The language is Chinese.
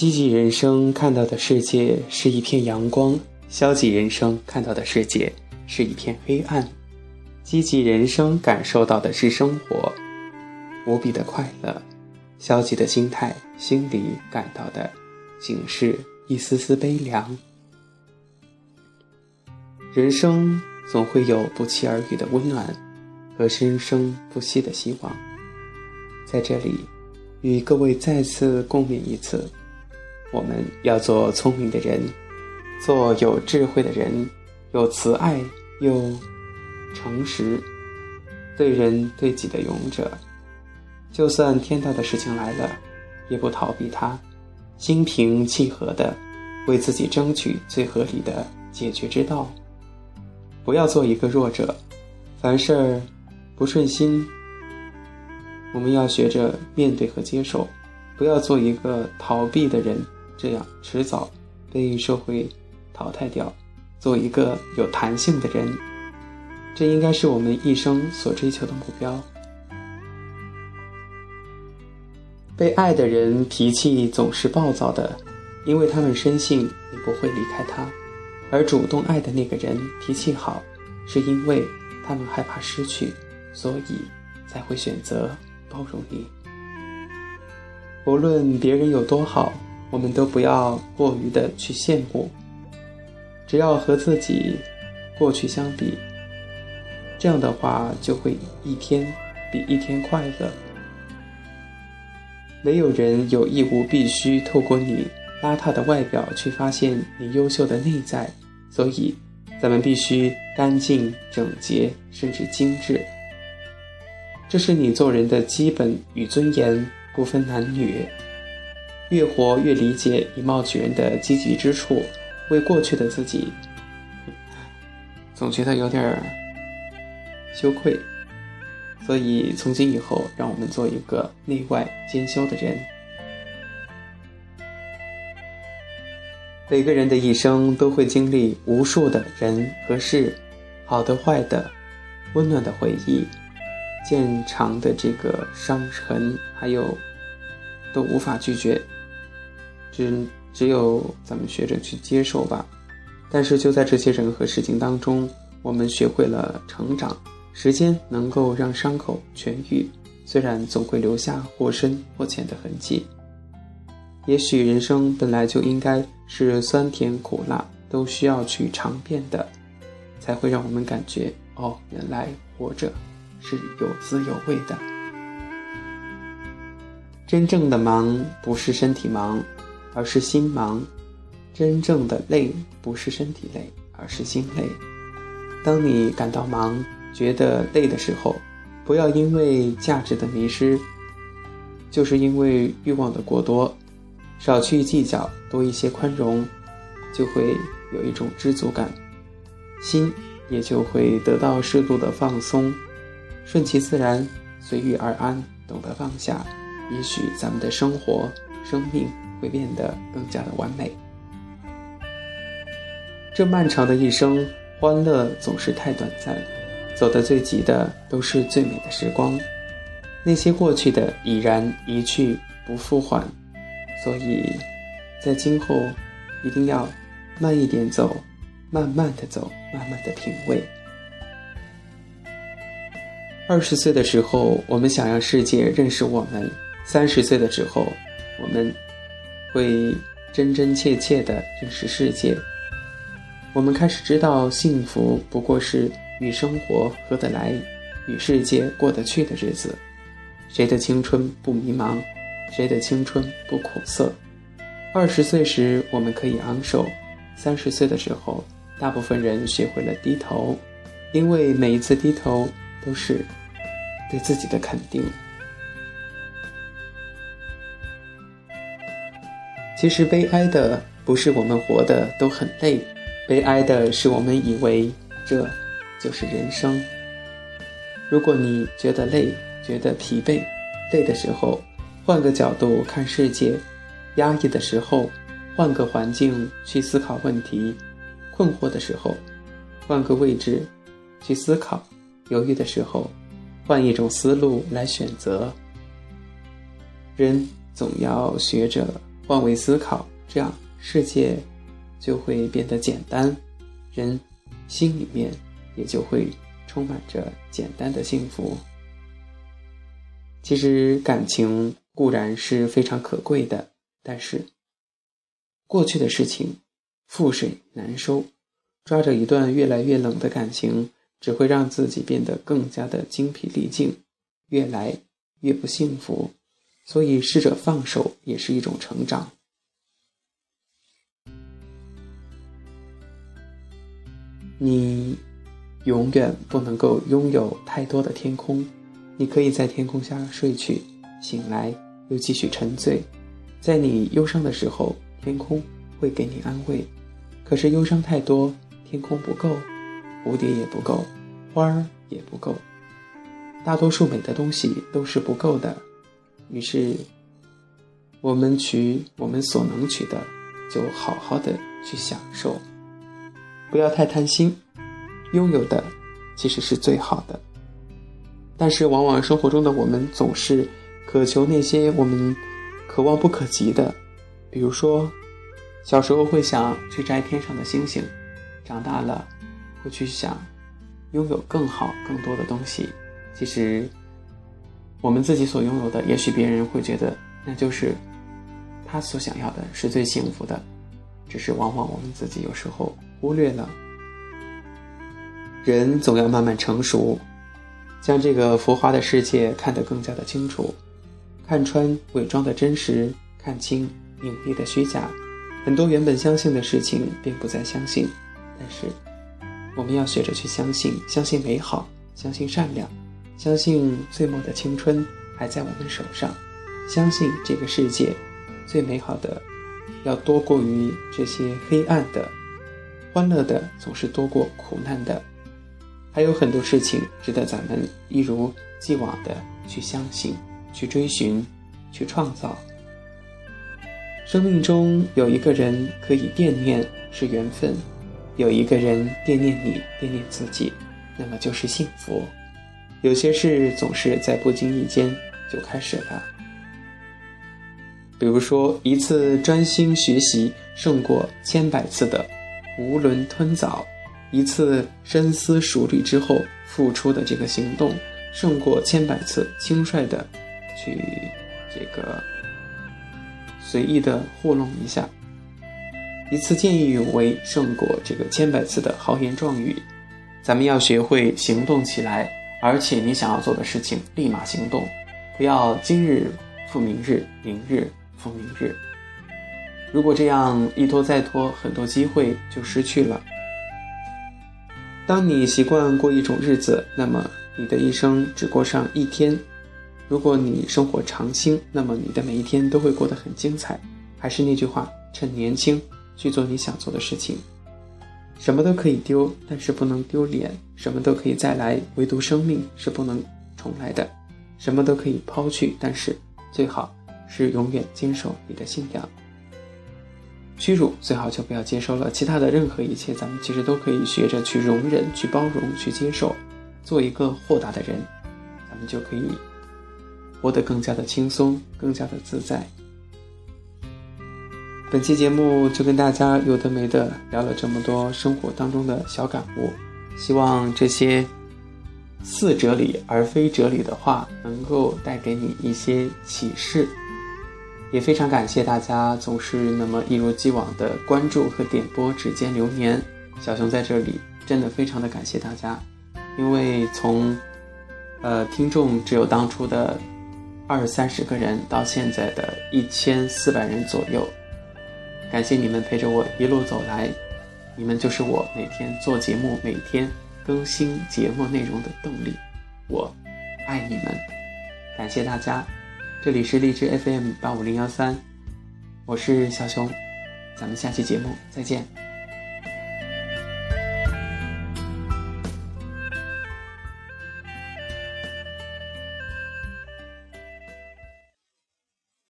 积极人生看到的世界是一片阳光，消极人生看到的世界是一片黑暗。积极人生感受到的是生活无比的快乐，消极的心态心里感到的仅是一丝丝悲凉。人生总会有不期而遇的温暖和生生不息的希望，在这里与各位再次共勉一次。我们要做聪明的人，做有智慧的人，有慈爱又诚实，对人对己的勇者。就算天大的事情来了，也不逃避它，心平气和的为自己争取最合理的解决之道。不要做一个弱者，凡事不顺心，我们要学着面对和接受，不要做一个逃避的人。这样迟早被社会淘汰掉。做一个有弹性的人，这应该是我们一生所追求的目标。被爱的人脾气总是暴躁的，因为他们深信你不会离开他；而主动爱的那个人脾气好，是因为他们害怕失去，所以才会选择包容你。无论别人有多好。我们都不要过于的去羡慕，只要和自己过去相比，这样的话就会一天比一天快乐。没有人有义务必须透过你邋遢的外表去发现你优秀的内在，所以咱们必须干净、整洁，甚至精致。这是你做人的基本与尊严，不分男女。越活越理解以貌取人的积极之处，为过去的自己，总觉得有点羞愧，所以从今以后，让我们做一个内外兼修的人。每个人的一生都会经历无数的人和事，好的、坏的，温暖的回忆，渐长的这个伤痕，还有都无法拒绝。只只有咱们学着去接受吧，但是就在这些人和事情当中，我们学会了成长。时间能够让伤口痊愈，虽然总会留下或深或浅的痕迹。也许人生本来就应该是酸甜苦辣都需要去尝遍的，才会让我们感觉哦，原来活着是有滋有味的。真正的忙不是身体忙。而是心忙，真正的累不是身体累，而是心累。当你感到忙、觉得累的时候，不要因为价值的迷失，就是因为欲望的过多，少去计较，多一些宽容，就会有一种知足感，心也就会得到适度的放松，顺其自然，随遇而安，懂得放下，也许咱们的生活、生命。会变得更加的完美。这漫长的一生，欢乐总是太短暂，走得最急的都是最美的时光，那些过去的已然一去不复还。所以，在今后一定要慢一点走，慢慢的走，慢慢的品味。二十岁的时候，我们想让世界认识我们；三十岁的时候，我们。会真真切切地认识世界。我们开始知道，幸福不过是与生活合得来，与世界过得去的日子。谁的青春不迷茫？谁的青春不苦涩？二十岁时我们可以昂首，三十岁的时候，大部分人学会了低头，因为每一次低头都是对自己的肯定。其实悲哀的不是我们活的都很累，悲哀的是我们以为这就是人生。如果你觉得累，觉得疲惫，累的时候换个角度看世界，压抑的时候换个环境去思考问题，困惑的时候换个位置去思考，犹豫的时候换一种思路来选择。人总要学着。换位思考，这样世界就会变得简单，人心里面也就会充满着简单的幸福。其实感情固然是非常可贵的，但是过去的事情覆水难收，抓着一段越来越冷的感情，只会让自己变得更加的精疲力尽，越来越不幸福。所以，试着放手也是一种成长。你永远不能够拥有太多的天空。你可以在天空下睡去，醒来又继续沉醉。在你忧伤的时候，天空会给你安慰。可是忧伤太多，天空不够，蝴蝶也不够，花儿也不够，大多数美的东西都是不够的。于是，我们取我们所能取的，就好好的去享受，不要太贪心。拥有的其实是最好的。但是，往往生活中的我们总是渴求那些我们可望不可及的，比如说，小时候会想去摘天上的星星，长大了会去想拥有更好、更多的东西。其实，我们自己所拥有的，也许别人会觉得那就是他所想要的，是最幸福的，只是往往我们自己有时候忽略了。人总要慢慢成熟。将这个浮华的世界看得更加的清楚，看穿伪装的真实，看清隐蔽的虚假。很多原本相信的事情，并不再相信。但是，我们要学着去相信，相信美好，相信善良，相信最末的青春还在我们手上，相信这个世界最美好的要多过于这些黑暗的，欢乐的总是多过苦难的。还有很多事情值得咱们一如既往的去相信、去追寻、去创造。生命中有一个人可以惦念是缘分，有一个人惦念你、惦念自己，那么就是幸福。有些事总是在不经意间就开始了，比如说一次专心学习胜过千百次的囫囵吞枣。一次深思熟虑之后付出的这个行动，胜过千百次轻率的去这个随意的糊弄一下。一次见义勇为胜过这个千百次的豪言壮语。咱们要学会行动起来，而且你想要做的事情立马行动，不要今日复明日，明日复明日。如果这样一拖再拖，很多机会就失去了。当你习惯过一种日子，那么你的一生只过上一天；如果你生活长青，那么你的每一天都会过得很精彩。还是那句话，趁年轻去做你想做的事情。什么都可以丢，但是不能丢脸；什么都可以再来，唯独生命是不能重来的。什么都可以抛去，但是最好是永远坚守你的信仰。屈辱最好就不要接受了，其他的任何一切，咱们其实都可以学着去容忍、去包容、去接受，做一个豁达的人，咱们就可以活得更加的轻松、更加的自在。本期节目就跟大家有的没的聊了这么多生活当中的小感悟，希望这些似哲理而非哲理的话，能够带给你一些启示。也非常感谢大家总是那么一如既往的关注和点播指尖流年，小熊在这里真的非常的感谢大家，因为从，呃听众只有当初的二三十个人到现在的一千四百人左右，感谢你们陪着我一路走来，你们就是我每天做节目、每天更新节目内容的动力，我爱你们，感谢大家。这里是荔枝 FM 八五零幺三，我是小熊，咱们下期节目再见。